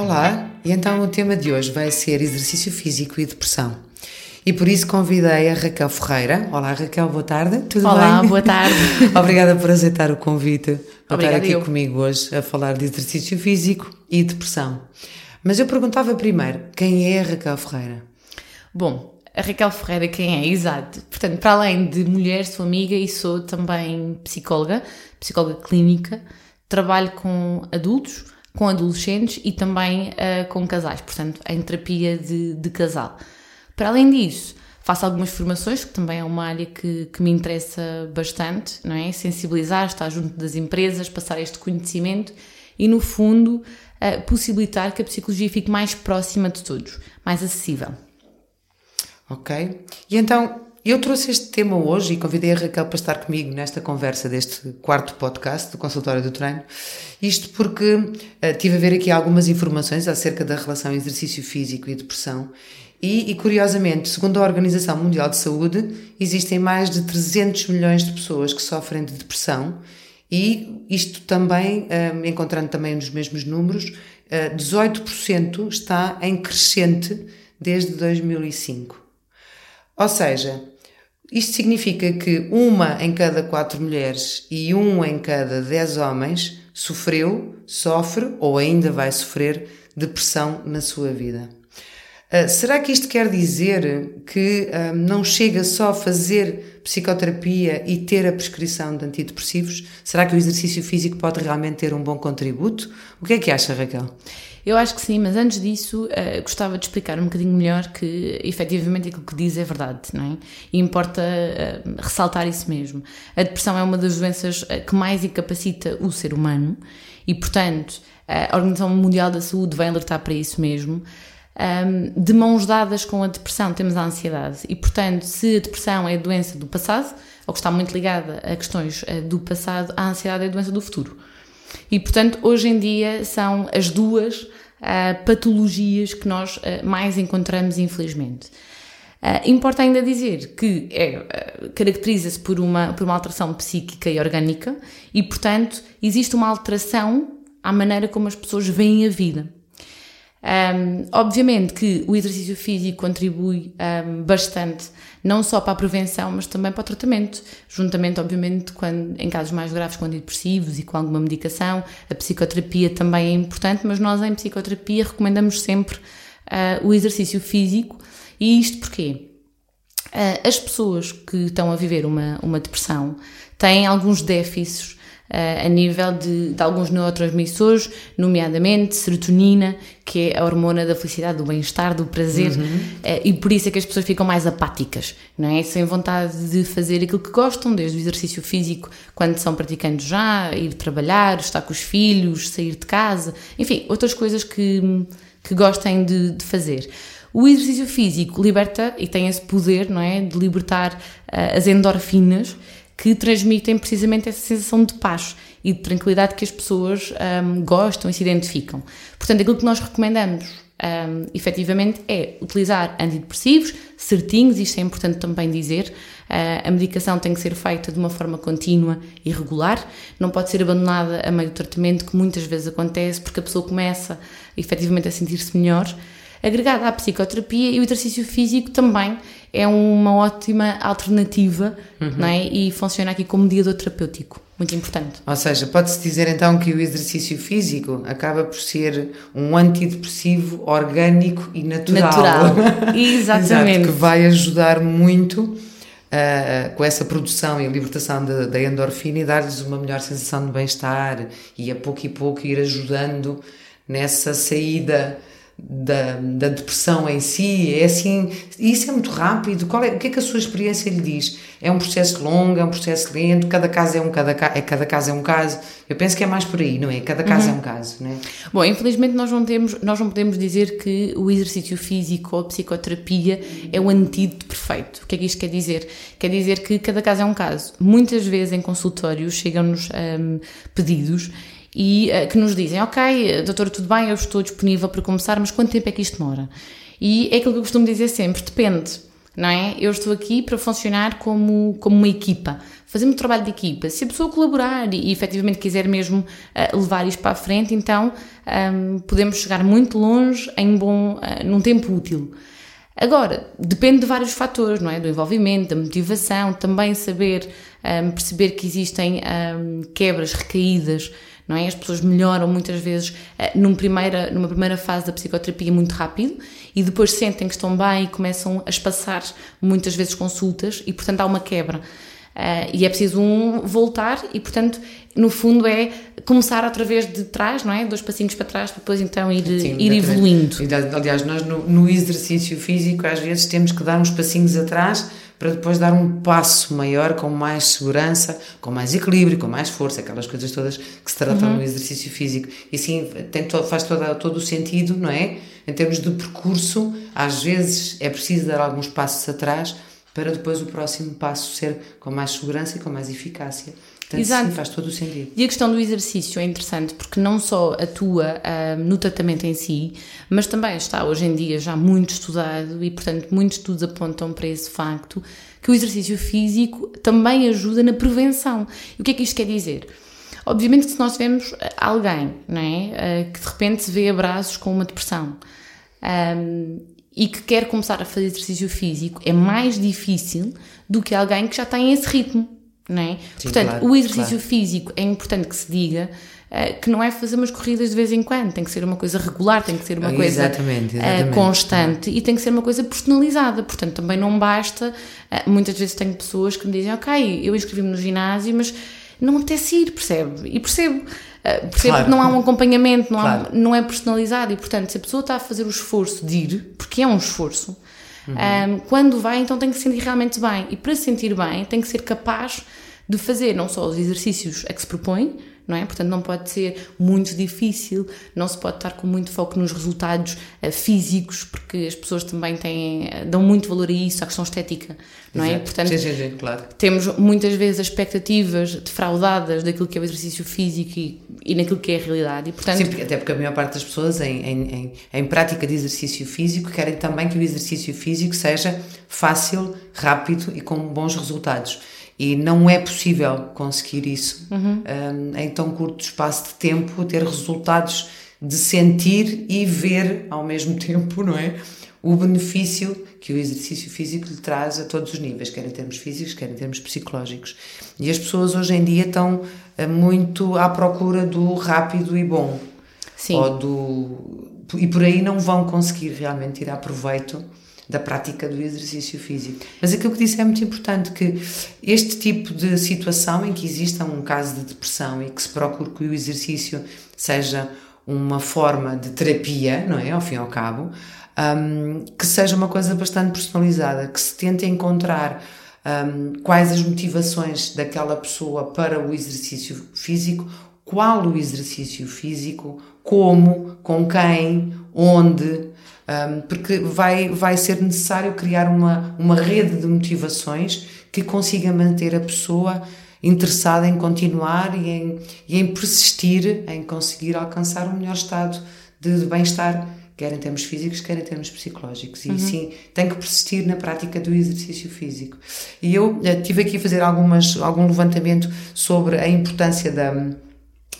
Olá, e então o tema de hoje vai ser exercício físico e depressão. E por isso convidei a Raquel Ferreira. Olá Raquel, boa tarde. Tudo Olá, bem? boa tarde. Obrigada por aceitar o convite para Obrigada estar aqui eu. comigo hoje a falar de exercício físico e depressão. Mas eu perguntava primeiro, quem é a Raquel Ferreira? Bom, a Raquel Ferreira quem é? Exato. Portanto, para além de mulher, sou amiga e sou também psicóloga, psicóloga clínica. Trabalho com adultos, com adolescentes e também uh, com casais, portanto, em terapia de, de, casal. Para além disso, faço algumas formações, que também é uma área que, que me interessa bastante, não é? Sensibilizar, estar junto das empresas, passar este conhecimento e, no fundo, uh, possibilitar que a psicologia fique mais próxima de todos, mais acessível. Ok. E então, eu trouxe este tema hoje e convidei a Raquel para estar comigo nesta conversa deste quarto podcast do Consultório do Treino. Isto porque uh, tive a ver aqui algumas informações acerca da relação exercício físico e depressão. E, e, curiosamente, segundo a Organização Mundial de Saúde, existem mais de 300 milhões de pessoas que sofrem de depressão e isto também, uh, encontrando também nos mesmos números, uh, 18% está em crescente desde 2005. Ou seja, isto significa que uma em cada quatro mulheres e um em cada dez homens sofreu, sofre ou ainda vai sofrer depressão na sua vida. Uh, será que isto quer dizer que uh, não chega só a fazer psicoterapia e ter a prescrição de antidepressivos? Será que o exercício físico pode realmente ter um bom contributo? O que é que acha, Raquel? Eu acho que sim, mas antes disso uh, gostava de explicar um bocadinho melhor que efetivamente aquilo que diz é verdade, não é? E importa uh, ressaltar isso mesmo. A depressão é uma das doenças que mais incapacita o ser humano e, portanto, a Organização Mundial da Saúde vai alertar para isso mesmo. Um, de mãos dadas com a depressão temos a ansiedade e, portanto, se a depressão é a doença do passado, ou que está muito ligada a questões do passado, a ansiedade é a doença do futuro. E, portanto, hoje em dia são as duas uh, patologias que nós uh, mais encontramos, infelizmente. Uh, importa ainda dizer que é, caracteriza-se por uma, por uma alteração psíquica e orgânica e, portanto, existe uma alteração à maneira como as pessoas veem a vida. Um, obviamente que o exercício físico contribui um, bastante, não só para a prevenção, mas também para o tratamento, juntamente, obviamente, quando, em casos mais graves com antidepressivos e com alguma medicação. A psicoterapia também é importante, mas nós em psicoterapia recomendamos sempre uh, o exercício físico. E isto porquê? Uh, as pessoas que estão a viver uma, uma depressão têm alguns déficits a nível de, de, alguns neurotransmissores, nomeadamente serotonina, que é a hormona da felicidade, do bem-estar, do prazer, uhum. e por isso é que as pessoas ficam mais apáticas, não é? Sem vontade de fazer aquilo que gostam, desde o exercício físico, quando são praticantes já, ir trabalhar, estar com os filhos, sair de casa, enfim, outras coisas que, que gostem de, de fazer. O exercício físico liberta e tem esse poder, não é? De libertar uh, as endorfinas que transmitem precisamente essa sensação de paz e de tranquilidade que as pessoas um, gostam e se identificam. Portanto, aquilo que nós recomendamos um, efetivamente é utilizar antidepressivos certinhos, isto é importante também dizer. Uh, a medicação tem que ser feita de uma forma contínua e regular, não pode ser abandonada a meio do tratamento, que muitas vezes acontece porque a pessoa começa efetivamente a sentir-se melhor agregada à psicoterapia e o exercício físico também é uma ótima alternativa uhum. não é? e funciona aqui como mediador terapêutico. Muito importante. Ou seja, pode-se dizer então que o exercício físico acaba por ser um antidepressivo orgânico e natural. Natural, exatamente. Exato, que vai ajudar muito uh, com essa produção e libertação da endorfina e dar-lhes uma melhor sensação de bem-estar e a pouco e pouco ir ajudando nessa saída da, da, depressão em si, é assim, isso é muito rápido, Qual é, o que é que a sua experiência lhe diz? É um processo longo, é um processo lento, cada caso é um, cada, é, cada caso é um caso, eu penso que é mais por aí, não é? Cada caso uhum. é um caso, não é? Bom, infelizmente nós não, temos, nós não podemos dizer que o exercício físico ou a psicoterapia é o antídoto perfeito, o que é que isto quer dizer? Quer dizer que cada caso é um caso, muitas vezes em consultórios chegam-nos um, pedidos e uh, que nos dizem, ok, doutora, tudo bem, eu estou disponível para começar, mas quanto tempo é que isto demora? E é aquilo que eu costumo dizer sempre, depende. não é? Eu estou aqui para funcionar como, como uma equipa, fazer um trabalho de equipa. Se a pessoa colaborar e, e efetivamente quiser mesmo uh, levar isto para a frente, então um, podemos chegar muito longe em bom, uh, num tempo útil. Agora, depende de vários fatores, não é? Do envolvimento, da motivação, também saber um, perceber que existem um, quebras, recaídas, não é? As pessoas melhoram muitas vezes uh, numa, primeira, numa primeira fase da psicoterapia muito rápido e depois sentem que estão bem e começam a espaçar muitas vezes consultas e, portanto, há uma quebra. Uh, e é preciso um voltar e, portanto, no fundo é começar outra vez de trás, não é? Dois passinhos para trás, para depois então ir, Sim, ir evoluindo. Aliás, nós no, no, exercício físico às vezes temos que dar uns passinhos atrás para depois dar um passo maior, com mais segurança, com mais equilíbrio, com mais força, aquelas coisas todas que se tratam uhum. no exercício físico. E assim tem todo, faz todo, todo o sentido, não é? Em termos de percurso, às vezes é preciso dar alguns passos atrás para depois o próximo passo ser com mais segurança e com mais eficácia. Portanto, Exato. sim, faz todo o sentido. E a questão do exercício é interessante porque não só atua uh, no tratamento em si, mas também está hoje em dia já muito estudado e, portanto, muitos estudos apontam para esse facto que o exercício físico também ajuda na prevenção. E o que é que isto quer dizer? Obviamente que se nós tivermos alguém não é, uh, que de repente se vê a braços com uma depressão um, e que quer começar a fazer exercício físico, é mais difícil do que alguém que já tem esse ritmo não é? Sim, Portanto, claro, o exercício claro. físico é importante que se diga uh, que não é fazer umas corridas de vez em quando, tem que ser uma coisa regular, tem que ser uma coisa exatamente, eh, exatamente. Uh, constante e tem que ser uma coisa personalizada. Portanto, também não basta. Uh, muitas vezes tenho pessoas que me dizem, ok, eu inscrevi-me no ginásio, mas não apetece ir, percebe? E percebo. Uh, percebo claro. que não há um acompanhamento, não, claro. há, não é personalizado e, portanto, se a pessoa está a fazer o esforço de ir, porque é um esforço, uhum. um, quando vai, então tem que se sentir realmente bem. E para se sentir bem, tem que ser capaz de fazer não só os exercícios a que se propõe, não é? Portanto, não pode ser muito difícil, não se pode estar com muito foco nos resultados uh, físicos, porque as pessoas também têm, uh, dão muito valor a isso, à questão estética, não é? Exato. é? Portanto, sim, sim, sim, claro. temos muitas vezes expectativas defraudadas daquilo que é o exercício físico e, e naquilo que é a realidade. E, portanto, sim, porque, até porque a maior parte das pessoas em, em, em, em prática de exercício físico querem também que o exercício físico seja fácil, rápido e com bons resultados e não é possível conseguir isso uhum. um, em tão curto espaço de tempo, ter resultados de sentir e ver ao mesmo tempo, não é? O benefício que o exercício físico lhe traz a todos os níveis, quer em termos físicos, quer em termos psicológicos. E as pessoas hoje em dia estão uh, muito à procura do rápido e bom. Sim. Ou do, e por aí não vão conseguir realmente tirar proveito da prática do exercício físico. Mas aquilo que disse é muito importante, que este tipo de situação em que exista um caso de depressão e que se procure que o exercício seja uma forma de terapia, não é? Ao fim e ao cabo, um, que seja uma coisa bastante personalizada, que se tente encontrar um, quais as motivações daquela pessoa para o exercício físico, qual o exercício físico, como, com quem, onde, um, porque vai, vai ser necessário criar uma, uma rede de motivações que consiga manter a pessoa interessada em continuar e em, e em persistir em conseguir alcançar o melhor estado de, de bem-estar, quer em termos físicos, quer em termos psicológicos. E uhum. sim, tem que persistir na prática do exercício físico. E eu uh, tive aqui a fazer algumas, algum levantamento sobre a importância da,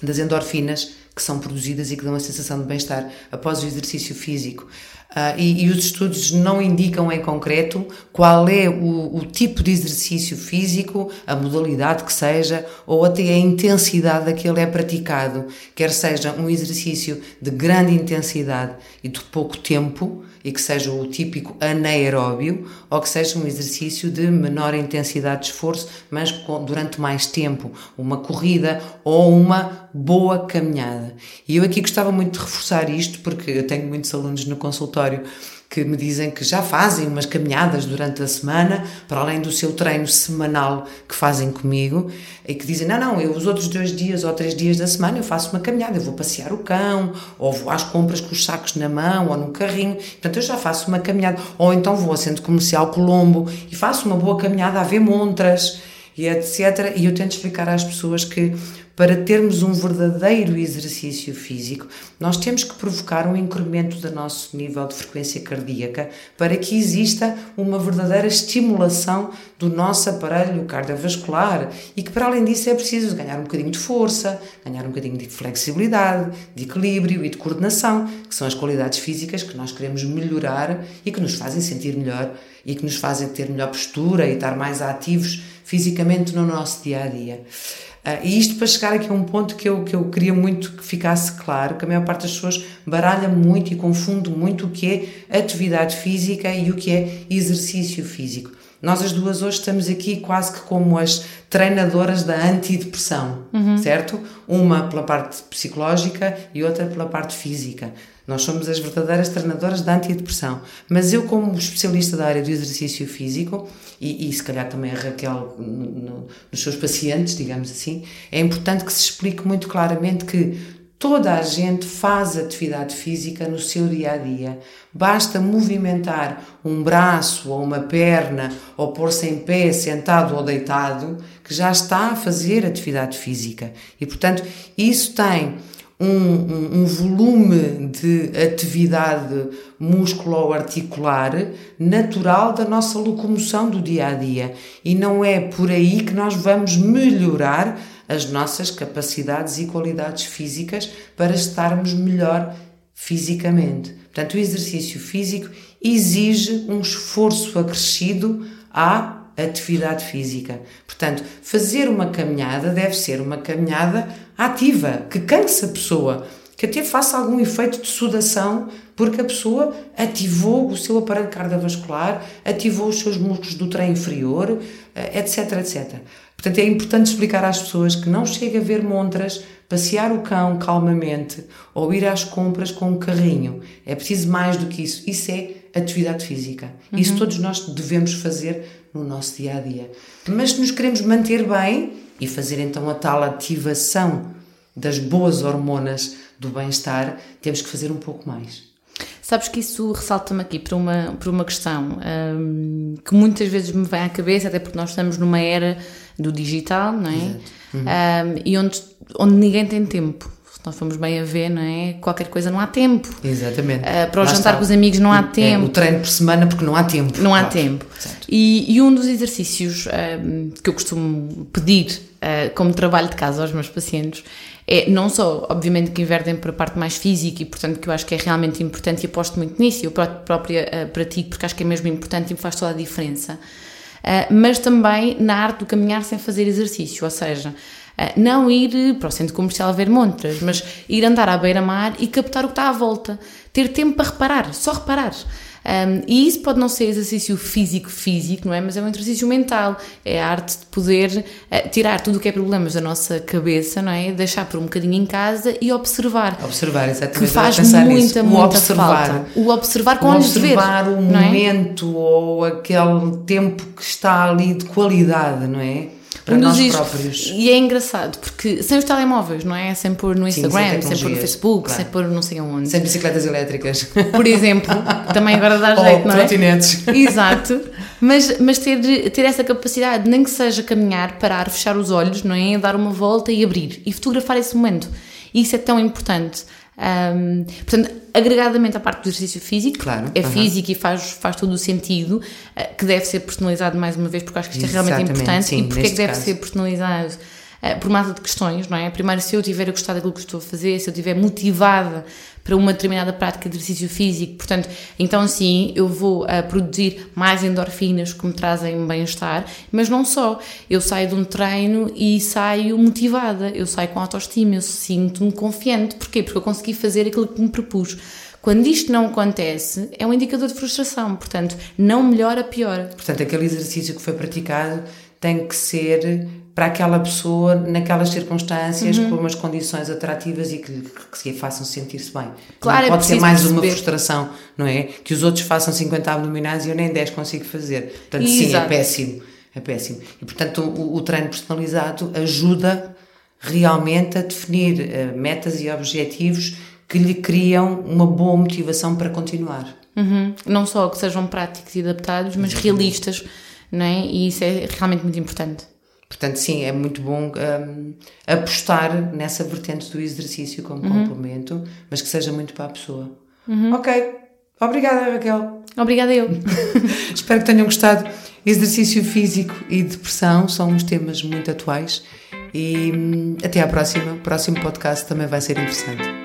das endorfinas que são produzidas e que dão a sensação de bem-estar após o exercício físico. Uh, e, e, os estudos não indicam em concreto qual é o, o, tipo de exercício físico, a modalidade que seja, ou até a intensidade a que ele é praticado, quer seja um exercício de grande intensidade e de pouco tempo, e que seja o típico anaeróbio, ou que seja um exercício de menor intensidade de esforço, mas durante mais tempo, uma corrida ou uma boa caminhada. E eu aqui gostava muito de reforçar isto, porque eu tenho muitos alunos no consultório que me dizem que já fazem umas caminhadas durante a semana, para além do seu treino semanal que fazem comigo, e que dizem: não, não, eu os outros dois dias ou três dias da semana eu faço uma caminhada, eu vou passear o cão, ou vou às compras com os sacos na mão ou no carrinho, portanto eu já faço uma caminhada, ou então vou ao centro comercial Colombo e faço uma boa caminhada a ver montras e etc. E eu tento explicar às pessoas que para termos um verdadeiro exercício físico, nós temos que provocar um incremento do nosso nível de frequência cardíaca para que exista uma verdadeira estimulação do nosso aparelho cardiovascular e que, para além disso, é preciso ganhar um bocadinho de força, ganhar um bocadinho de flexibilidade, de equilíbrio e de coordenação, que são as qualidades físicas que nós queremos melhorar e que nos fazem sentir melhor e que nos fazem ter melhor postura e estar mais ativos fisicamente no nosso dia a dia. Uh, e isto para chegar aqui a um ponto que eu, que eu queria muito que ficasse claro, que a maior parte das pessoas baralha muito e confunde muito o que é atividade física e o que é exercício físico. Nós as duas hoje estamos aqui quase que como as treinadoras da antidepressão, uhum. certo? Uma pela parte psicológica e outra pela parte física. Nós somos as verdadeiras treinadoras da antidepressão. Mas eu, como especialista da área do exercício físico, e, e se calhar também a Raquel no, no, nos seus pacientes, digamos assim, é importante que se explique muito claramente que Toda a gente faz atividade física no seu dia a dia. Basta movimentar um braço ou uma perna ou pôr-se em pé, sentado ou deitado, que já está a fazer atividade física. E, portanto, isso tem um, um, um volume de atividade musculo-articular natural da nossa locomoção do dia a dia. E não é por aí que nós vamos melhorar as nossas capacidades e qualidades físicas para estarmos melhor fisicamente. Portanto, o exercício físico exige um esforço acrescido à atividade física. Portanto, fazer uma caminhada deve ser uma caminhada ativa, que canse a pessoa, que até faça algum efeito de sudação, porque a pessoa ativou o seu aparelho cardiovascular, ativou os seus músculos do trem inferior, etc, eh, etc. Portanto, é importante explicar às pessoas que não chega a ver montras, passear o cão calmamente ou ir às compras com um carrinho. É preciso mais do que isso. Isso é atividade física. Uhum. Isso todos nós devemos fazer no nosso dia a dia. Mas se nos queremos manter bem e fazer então a tal ativação das boas hormonas do bem-estar, temos que fazer um pouco mais. Sabes que isso ressalta-me aqui para uma, para uma questão um, que muitas vezes me vem à cabeça, até porque nós estamos numa era do digital, não é? Uhum. Um, e onde, onde ninguém tem tempo se nós formos bem a ver, não é? Qualquer coisa não há tempo. Exatamente. Uh, para o Lá jantar está. com os amigos não há tempo. É, o treino por semana porque não há tempo. Não há tempo. E, e, um dos exercícios uh, que eu costumo pedir uh, como trabalho de casa aos meus pacientes é não só, obviamente, que invertem para a parte mais física e, portanto, que eu acho que é realmente importante e aposto muito nisso, eu própria pratico porque acho que é mesmo importante e me faz toda a diferença, mas também na arte do caminhar sem fazer exercício, ou seja, eh, não ir para o centro comercial ver montras, mas ir andar à beira-mar e captar o que está à volta. Ter tempo para reparar, só reparar. Um, e isso pode não ser exercício físico-físico, não é? Mas é um exercício mental. É a arte de poder uh, tirar tudo o que é problemas da nossa cabeça, não é? Deixar por um bocadinho em casa e observar. Observar, exatamente. Que faz muita, nisso. muita o observar. falta. O observar com o olhos de ver. Observar o é? momento é? ou aquele tempo que está ali de qualidade, não é? Para nós próprios. E é engraçado, porque sem os telemóveis, não é? Sem pôr no Instagram, Sim, sem, sem pôr no Facebook, claro. sem pôr não sei aonde. Sem bicicletas elétricas. Por exemplo, também agora dá jeito, não é? trotinetes. Exato. Mas, mas ter, ter essa capacidade, nem que seja caminhar, parar, fechar os olhos, não é? Dar uma volta e abrir. E fotografar esse momento. Isso é tão importante. Um, portanto, agregadamente à parte do exercício físico, claro, é físico e faz, faz todo o sentido, uh, que deve ser personalizado mais uma vez, porque acho que isto é realmente importante. Sim, e porque é que deve caso. ser personalizado? Uh, por uma de questões, não é? Primeiro, se eu tiver a gostar daquilo que estou a fazer, se eu estiver motivada para uma determinada prática de exercício físico. Portanto, então sim, eu vou uh, produzir mais endorfinas que me trazem bem-estar, mas não só. Eu saio de um treino e saio motivada, eu saio com autoestima, eu sinto-me confiante. Porquê? Porque eu consegui fazer aquilo que me propus. Quando isto não acontece, é um indicador de frustração, portanto, não melhora, piora. Portanto, aquele exercício que foi praticado tem que ser para aquela pessoa naquelas circunstâncias uhum. com umas condições atrativas e que, que se façam sentir-se bem. Claro, não é pode ser mais perceber. uma frustração, não é? Que os outros façam 50 abdominais e eu nem 10 consigo fazer. Portanto, Exato. sim, é péssimo. É péssimo. E portanto, o, o treino personalizado ajuda realmente a definir uh, metas e objetivos que lhe criam uma boa motivação para continuar. Uhum. Não só que sejam práticos e adaptados, mas realistas, não é? E isso é realmente muito importante. Portanto, sim, é muito bom um, apostar nessa vertente do exercício como Uhum. complemento, mas que seja muito para a pessoa. Ok. Obrigada, Raquel. Obrigada eu. Espero que tenham gostado. Exercício físico e depressão são uns temas muito atuais. E hum, até à próxima. O próximo podcast também vai ser interessante.